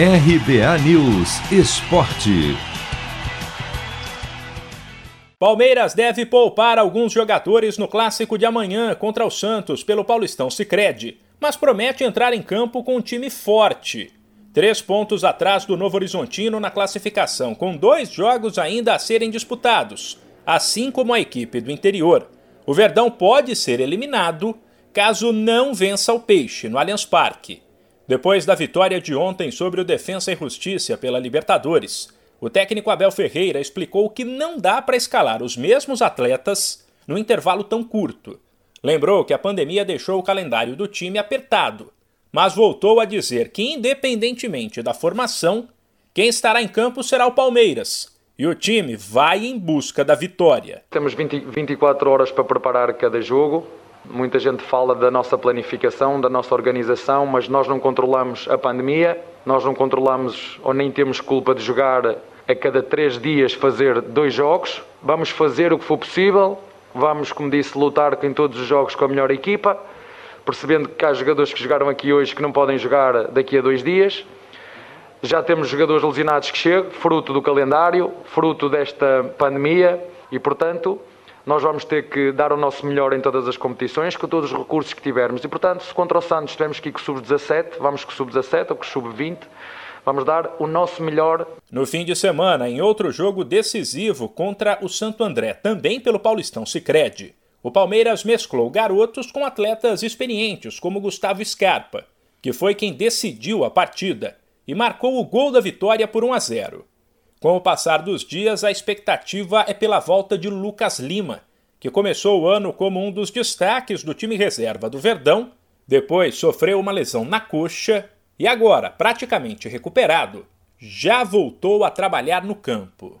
RBA News Esporte. Palmeiras deve poupar alguns jogadores no clássico de amanhã contra o Santos pelo Paulistão Sicredi, mas promete entrar em campo com um time forte. Três pontos atrás do Novo Horizontino na classificação, com dois jogos ainda a serem disputados, assim como a equipe do interior. O Verdão pode ser eliminado caso não vença o Peixe no Allianz Parque. Depois da vitória de ontem sobre o Defensa e Justiça pela Libertadores, o técnico Abel Ferreira explicou que não dá para escalar os mesmos atletas no intervalo tão curto. Lembrou que a pandemia deixou o calendário do time apertado, mas voltou a dizer que, independentemente da formação, quem estará em campo será o Palmeiras. E o time vai em busca da vitória. Temos 20, 24 horas para preparar cada jogo. Muita gente fala da nossa planificação, da nossa organização, mas nós não controlamos a pandemia, nós não controlamos ou nem temos culpa de jogar a cada três dias fazer dois jogos. Vamos fazer o que for possível, vamos, como disse, lutar em todos os jogos com a melhor equipa, percebendo que há jogadores que jogaram aqui hoje que não podem jogar daqui a dois dias. Já temos jogadores lesionados que chegam, fruto do calendário, fruto desta pandemia, e portanto nós vamos ter que dar o nosso melhor em todas as competições, com todos os recursos que tivermos. E, portanto, se contra o Santos tivermos que ir com o sub-17, vamos com o sub-17 ou com o sub-20. Vamos dar o nosso melhor. No fim de semana, em outro jogo decisivo contra o Santo André, também pelo Paulistão Sicredi, o Palmeiras mesclou garotos com atletas experientes, como Gustavo Scarpa, que foi quem decidiu a partida e marcou o gol da vitória por 1 a 0. Com o passar dos dias, a expectativa é pela volta de Lucas Lima, que começou o ano como um dos destaques do time reserva do Verdão, depois sofreu uma lesão na coxa e agora, praticamente recuperado, já voltou a trabalhar no campo.